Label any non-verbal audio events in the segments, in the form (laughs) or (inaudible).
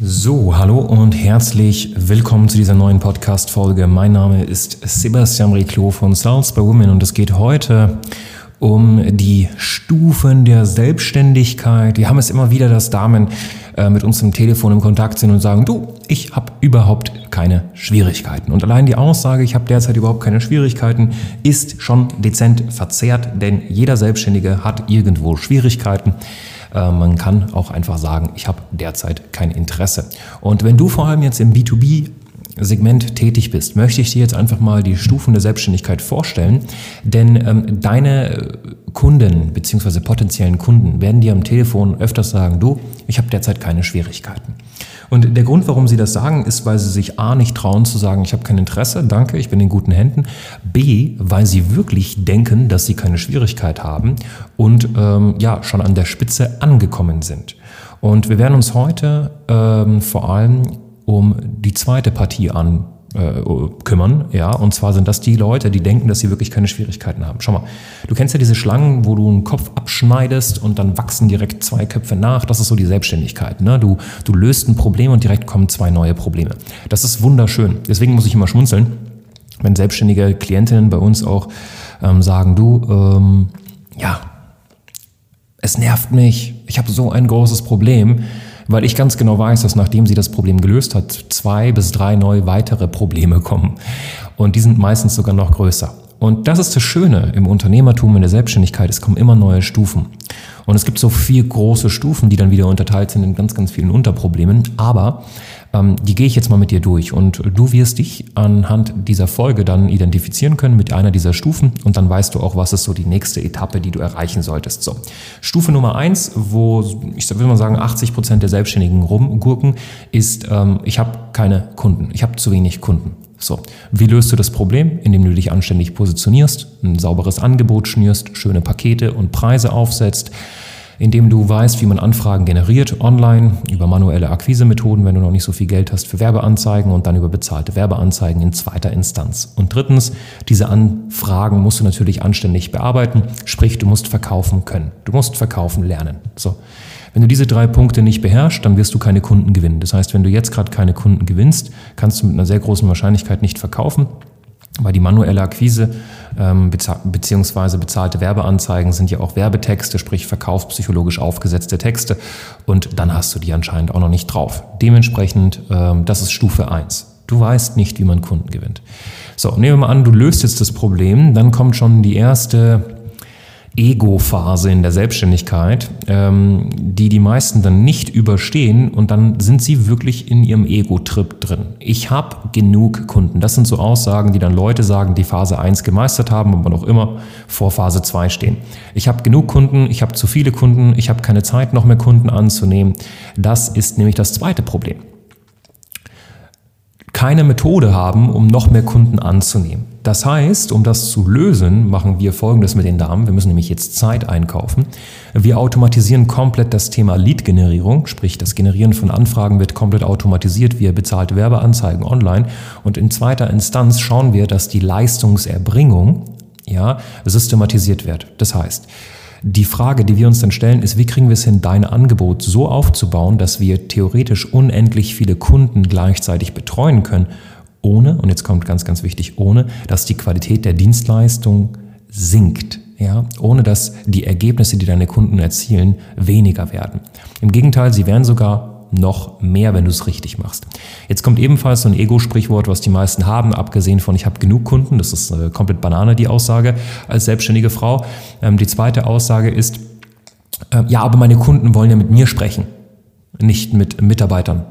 So, hallo und herzlich willkommen zu dieser neuen Podcast-Folge. Mein Name ist Sebastian Riclo von Sales by Women und es geht heute um die Stufen der Selbstständigkeit. Wir haben es immer wieder, dass Damen äh, mit uns im Telefon im Kontakt sind und sagen, du, ich habe überhaupt keine Schwierigkeiten. Und allein die Aussage, ich habe derzeit überhaupt keine Schwierigkeiten, ist schon dezent verzerrt, denn jeder Selbstständige hat irgendwo Schwierigkeiten. Äh, man kann auch einfach sagen, ich habe derzeit kein Interesse. Und wenn du vor allem jetzt im B2B Segment tätig bist, möchte ich dir jetzt einfach mal die Stufen der Selbstständigkeit vorstellen. Denn ähm, deine Kunden bzw. potenziellen Kunden werden dir am Telefon öfters sagen, du, ich habe derzeit keine Schwierigkeiten. Und der Grund, warum sie das sagen, ist, weil sie sich A nicht trauen zu sagen, ich habe kein Interesse, danke, ich bin in guten Händen. B, weil sie wirklich denken, dass sie keine Schwierigkeit haben und ähm, ja, schon an der Spitze angekommen sind. Und wir werden uns heute ähm, vor allem um die zweite Partie an äh, kümmern, ja, und zwar sind das die Leute, die denken, dass sie wirklich keine Schwierigkeiten haben. Schau mal, du kennst ja diese Schlangen, wo du einen Kopf abschneidest und dann wachsen direkt zwei Köpfe nach. Das ist so die Selbstständigkeit. Ne? Du, du löst ein Problem und direkt kommen zwei neue Probleme. Das ist wunderschön. Deswegen muss ich immer schmunzeln, wenn selbstständige Klientinnen bei uns auch ähm, sagen, du, ähm, ja, es nervt mich, ich habe so ein großes Problem weil ich ganz genau weiß, dass nachdem sie das Problem gelöst hat, zwei bis drei neue weitere Probleme kommen. Und die sind meistens sogar noch größer. Und das ist das Schöne im Unternehmertum, in der Selbstständigkeit. Es kommen immer neue Stufen. Und es gibt so vier große Stufen, die dann wieder unterteilt sind in ganz, ganz vielen Unterproblemen. Aber ähm, die gehe ich jetzt mal mit dir durch. Und du wirst dich anhand dieser Folge dann identifizieren können mit einer dieser Stufen. Und dann weißt du auch, was ist so die nächste Etappe, die du erreichen solltest. So. Stufe Nummer eins, wo ich würde mal sagen, 80 Prozent der Selbstständigen rumgurken, ist, ähm, ich habe keine Kunden. Ich habe zu wenig Kunden. So, wie löst du das Problem? Indem du dich anständig positionierst, ein sauberes Angebot schnürst, schöne Pakete und Preise aufsetzt, indem du weißt, wie man Anfragen generiert online über manuelle Akquisemethoden, wenn du noch nicht so viel Geld hast für Werbeanzeigen und dann über bezahlte Werbeanzeigen in zweiter Instanz. Und drittens, diese Anfragen musst du natürlich anständig bearbeiten, sprich, du musst verkaufen können. Du musst verkaufen lernen. So. Wenn du diese drei Punkte nicht beherrschst, dann wirst du keine Kunden gewinnen. Das heißt, wenn du jetzt gerade keine Kunden gewinnst, kannst du mit einer sehr großen Wahrscheinlichkeit nicht verkaufen, weil die manuelle Akquise ähm, beziehungsweise bezahlte Werbeanzeigen sind ja auch Werbetexte, sprich verkaufspsychologisch aufgesetzte Texte und dann hast du die anscheinend auch noch nicht drauf. Dementsprechend, ähm, das ist Stufe eins. Du weißt nicht, wie man Kunden gewinnt. So, nehmen wir mal an, du löst jetzt das Problem, dann kommt schon die erste Ego-Phase in der Selbstständigkeit, ähm, die die meisten dann nicht überstehen und dann sind sie wirklich in ihrem Ego-Trip drin. Ich habe genug Kunden. Das sind so Aussagen, die dann Leute sagen, die Phase 1 gemeistert haben, aber noch immer vor Phase 2 stehen. Ich habe genug Kunden, ich habe zu viele Kunden, ich habe keine Zeit, noch mehr Kunden anzunehmen. Das ist nämlich das zweite Problem. Keine Methode haben, um noch mehr Kunden anzunehmen. Das heißt, um das zu lösen, machen wir Folgendes mit den Damen. Wir müssen nämlich jetzt Zeit einkaufen. Wir automatisieren komplett das Thema Lead-Generierung, sprich das Generieren von Anfragen wird komplett automatisiert via bezahlte Werbeanzeigen online. Und in zweiter Instanz schauen wir, dass die Leistungserbringung ja, systematisiert wird. Das heißt, die Frage, die wir uns dann stellen, ist, wie kriegen wir es hin, dein Angebot so aufzubauen, dass wir theoretisch unendlich viele Kunden gleichzeitig betreuen können ohne, und jetzt kommt ganz, ganz wichtig, ohne, dass die Qualität der Dienstleistung sinkt. Ja, ohne dass die Ergebnisse, die deine Kunden erzielen, weniger werden. Im Gegenteil, sie werden sogar noch mehr, wenn du es richtig machst. Jetzt kommt ebenfalls so ein Ego-Sprichwort, was die meisten haben, abgesehen von ich habe genug Kunden, das ist äh, komplett Banane, die Aussage als selbstständige Frau. Ähm, die zweite Aussage ist, äh, ja, aber meine Kunden wollen ja mit mir sprechen, nicht mit Mitarbeitern.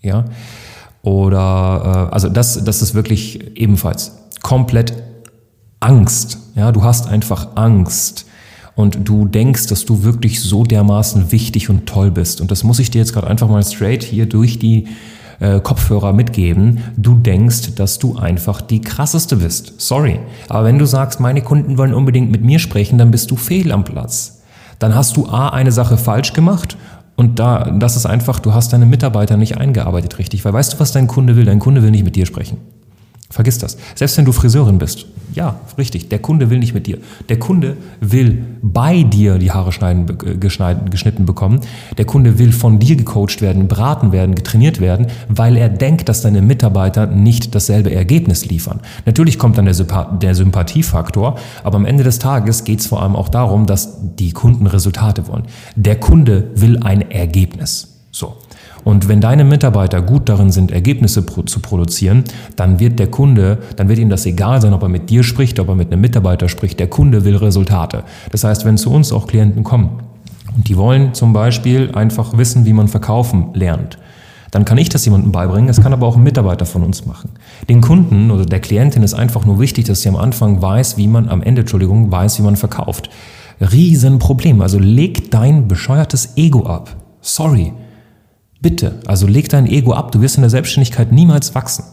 Ja, oder äh, also das, das ist wirklich ebenfalls komplett Angst. Ja, du hast einfach Angst und du denkst, dass du wirklich so dermaßen wichtig und toll bist. Und das muss ich dir jetzt gerade einfach mal straight hier durch die äh, Kopfhörer mitgeben, du denkst, dass du einfach die krasseste bist. Sorry. Aber wenn du sagst, meine Kunden wollen unbedingt mit mir sprechen, dann bist du fehl am Platz. Dann hast du A, eine Sache falsch gemacht und da, das ist einfach, du hast deine Mitarbeiter nicht eingearbeitet richtig. Weil weißt du, was dein Kunde will? Dein Kunde will nicht mit dir sprechen. Vergiss das. Selbst wenn du Friseurin bist. Ja, richtig. Der Kunde will nicht mit dir. Der Kunde will bei dir die Haare schneiden, geschnitten bekommen. Der Kunde will von dir gecoacht werden, beraten werden, getrainiert werden, weil er denkt, dass deine Mitarbeiter nicht dasselbe Ergebnis liefern. Natürlich kommt dann der, der Sympathiefaktor, aber am Ende des Tages geht es vor allem auch darum, dass die Kunden Resultate wollen. Der Kunde will ein Ergebnis. So. Und wenn deine Mitarbeiter gut darin sind, Ergebnisse zu produzieren, dann wird der Kunde, dann wird ihm das egal sein, ob er mit dir spricht, ob er mit einem Mitarbeiter spricht. Der Kunde will Resultate. Das heißt, wenn zu uns auch Klienten kommen und die wollen zum Beispiel einfach wissen, wie man verkaufen lernt, dann kann ich das jemandem beibringen, das kann aber auch ein Mitarbeiter von uns machen. Den Kunden oder der Klientin ist einfach nur wichtig, dass sie am Anfang weiß, wie man, am Ende, Entschuldigung, weiß, wie man verkauft. Riesenproblem. Also leg dein bescheuertes Ego ab. Sorry. Bitte, also leg dein Ego ab, du wirst in der Selbstständigkeit niemals wachsen.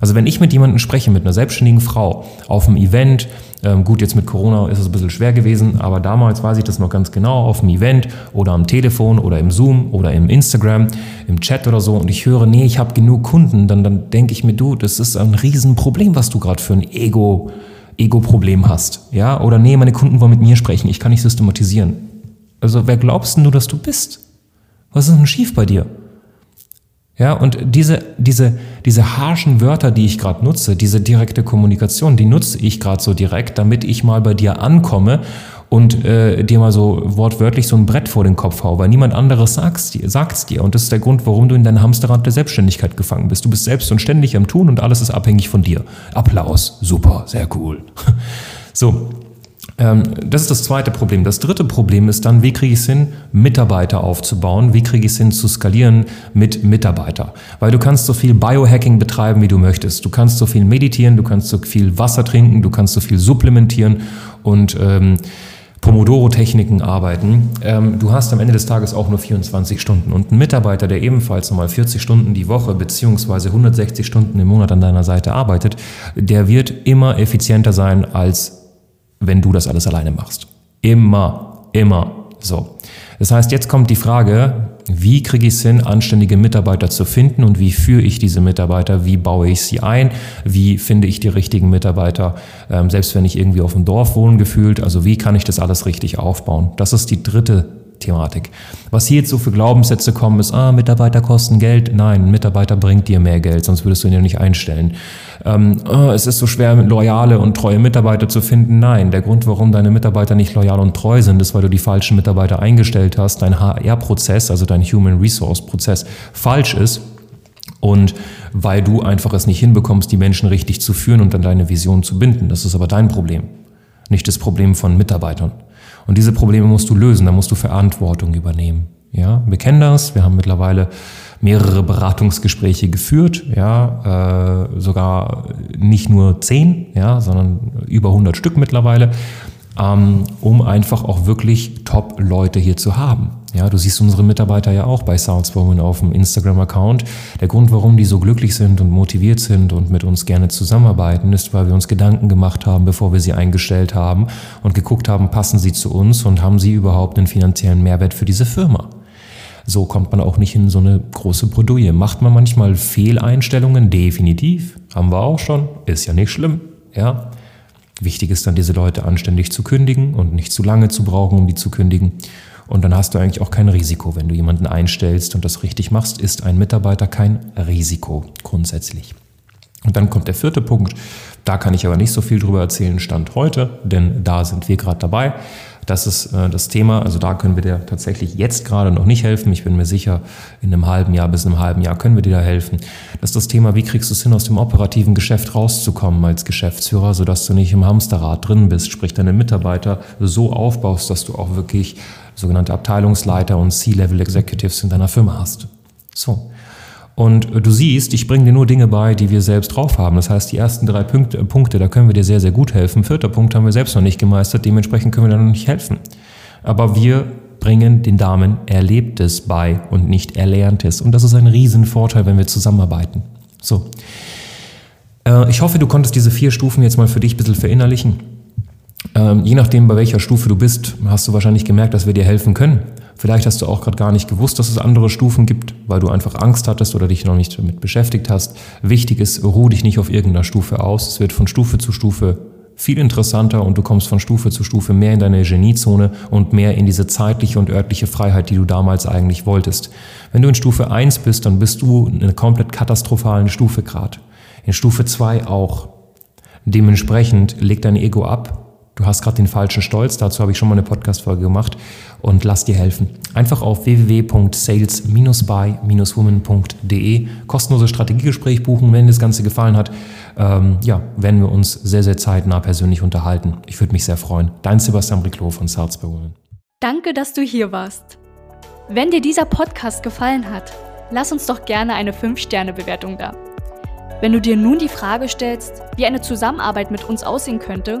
Also wenn ich mit jemandem spreche, mit einer selbstständigen Frau auf einem Event, ähm, gut, jetzt mit Corona ist es ein bisschen schwer gewesen, aber damals weiß ich das noch ganz genau, auf einem Event oder am Telefon oder im Zoom oder im Instagram, im Chat oder so und ich höre, nee, ich habe genug Kunden, dann, dann denke ich mir, du, das ist ein Riesenproblem, was du gerade für ein Ego, Ego-Problem hast. Ja? Oder nee, meine Kunden wollen mit mir sprechen, ich kann nicht systematisieren. Also wer glaubst denn du, dass du bist? Was ist denn schief bei dir? Ja, und diese, diese, diese harschen Wörter, die ich gerade nutze, diese direkte Kommunikation, die nutze ich gerade so direkt, damit ich mal bei dir ankomme und äh, dir mal so wortwörtlich so ein Brett vor den Kopf hau, weil niemand anderes sagt's dir, sagt's dir. Und das ist der Grund, warum du in deinem Hamsterrad der Selbstständigkeit gefangen bist. Du bist selbst und ständig am Tun und alles ist abhängig von dir. Applaus, super, sehr cool. (laughs) So, das ist das zweite Problem. Das dritte Problem ist dann, wie kriege ich es hin, Mitarbeiter aufzubauen? Wie kriege ich es hin, zu skalieren mit Mitarbeiter? Weil du kannst so viel Biohacking betreiben, wie du möchtest. Du kannst so viel meditieren, du kannst so viel Wasser trinken, du kannst so viel supplementieren und ähm, Pomodoro-Techniken arbeiten. Ähm, du hast am Ende des Tages auch nur 24 Stunden. Und ein Mitarbeiter, der ebenfalls nochmal 40 Stunden die Woche beziehungsweise 160 Stunden im Monat an deiner Seite arbeitet, der wird immer effizienter sein als wenn du das alles alleine machst. Immer, immer so. Das heißt, jetzt kommt die Frage, wie kriege ich es hin, anständige Mitarbeiter zu finden und wie führe ich diese Mitarbeiter, wie baue ich sie ein, wie finde ich die richtigen Mitarbeiter, ähm, selbst wenn ich irgendwie auf dem Dorf wohne gefühlt, also wie kann ich das alles richtig aufbauen. Das ist die dritte Thematik. Was hier jetzt so für Glaubenssätze kommen, ist, ah, Mitarbeiter kosten Geld. Nein, ein Mitarbeiter bringt dir mehr Geld, sonst würdest du ihn ja nicht einstellen. Ähm, oh, es ist so schwer, loyale und treue Mitarbeiter zu finden. Nein, der Grund, warum deine Mitarbeiter nicht loyal und treu sind, ist, weil du die falschen Mitarbeiter eingestellt hast, dein HR-Prozess, also dein Human Resource-Prozess, falsch ist. Und weil du einfach es nicht hinbekommst, die Menschen richtig zu führen und an deine Vision zu binden. Das ist aber dein Problem, nicht das Problem von Mitarbeitern. Und diese Probleme musst du lösen, da musst du Verantwortung übernehmen. Ja, wir kennen das, wir haben mittlerweile mehrere Beratungsgespräche geführt, ja, äh, sogar nicht nur zehn, ja, sondern über 100 Stück mittlerweile ähm, um einfach auch wirklich Top-Leute hier zu haben. Ja, du siehst unsere Mitarbeiter ja auch bei Soundswoman auf dem Instagram-Account. Der Grund, warum die so glücklich sind und motiviert sind und mit uns gerne zusammenarbeiten, ist, weil wir uns Gedanken gemacht haben, bevor wir sie eingestellt haben und geguckt haben, passen sie zu uns und haben sie überhaupt einen finanziellen Mehrwert für diese Firma. So kommt man auch nicht in so eine große Bredouille. Macht man manchmal Fehleinstellungen? Definitiv. Haben wir auch schon. Ist ja nicht schlimm. Ja. Wichtig ist dann, diese Leute anständig zu kündigen und nicht zu lange zu brauchen, um die zu kündigen. Und dann hast du eigentlich auch kein Risiko. Wenn du jemanden einstellst und das richtig machst, ist ein Mitarbeiter kein Risiko grundsätzlich. Und dann kommt der vierte Punkt. Da kann ich aber nicht so viel drüber erzählen, Stand heute, denn da sind wir gerade dabei. Das ist äh, das Thema. Also da können wir dir tatsächlich jetzt gerade noch nicht helfen. Ich bin mir sicher, in einem halben Jahr bis einem halben Jahr können wir dir da helfen. Das ist das Thema, wie kriegst du es hin, aus dem operativen Geschäft rauszukommen als Geschäftsführer, sodass du nicht im Hamsterrad drin bist, sprich deine Mitarbeiter so aufbaust, dass du auch wirklich sogenannte Abteilungsleiter und C-Level Executives in deiner Firma hast. So. Und du siehst, ich bringe dir nur Dinge bei, die wir selbst drauf haben. Das heißt, die ersten drei Punkte, Punkte, da können wir dir sehr, sehr gut helfen. Vierter Punkt haben wir selbst noch nicht gemeistert, dementsprechend können wir dir noch nicht helfen. Aber wir bringen den Damen Erlebtes bei und nicht Erlerntes. Und das ist ein Riesenvorteil, wenn wir zusammenarbeiten. So. Äh, ich hoffe, du konntest diese vier Stufen jetzt mal für dich ein bisschen verinnerlichen. Ähm, je nachdem, bei welcher Stufe du bist, hast du wahrscheinlich gemerkt, dass wir dir helfen können. Vielleicht hast du auch gerade gar nicht gewusst, dass es andere Stufen gibt, weil du einfach Angst hattest oder dich noch nicht damit beschäftigt hast. Wichtig ist, ruh dich nicht auf irgendeiner Stufe aus. Es wird von Stufe zu Stufe viel interessanter und du kommst von Stufe zu Stufe mehr in deine Geniezone und mehr in diese zeitliche und örtliche Freiheit, die du damals eigentlich wolltest. Wenn du in Stufe 1 bist, dann bist du in einer komplett katastrophalen Stufe gerade. In Stufe 2 auch. Dementsprechend leg dein Ego ab, du hast gerade den falschen Stolz, dazu habe ich schon mal eine Podcast-Folge gemacht und lass dir helfen. Einfach auf www.sales-by-woman.de kostenloses Strategiegespräch buchen, wenn dir das Ganze gefallen hat. Ähm, ja, werden wir uns sehr, sehr zeitnah persönlich unterhalten. Ich würde mich sehr freuen. Dein Sebastian Briclo von Sales by Woman. Danke, dass du hier warst. Wenn dir dieser Podcast gefallen hat, lass uns doch gerne eine 5-Sterne-Bewertung da. Wenn du dir nun die Frage stellst, wie eine Zusammenarbeit mit uns aussehen könnte,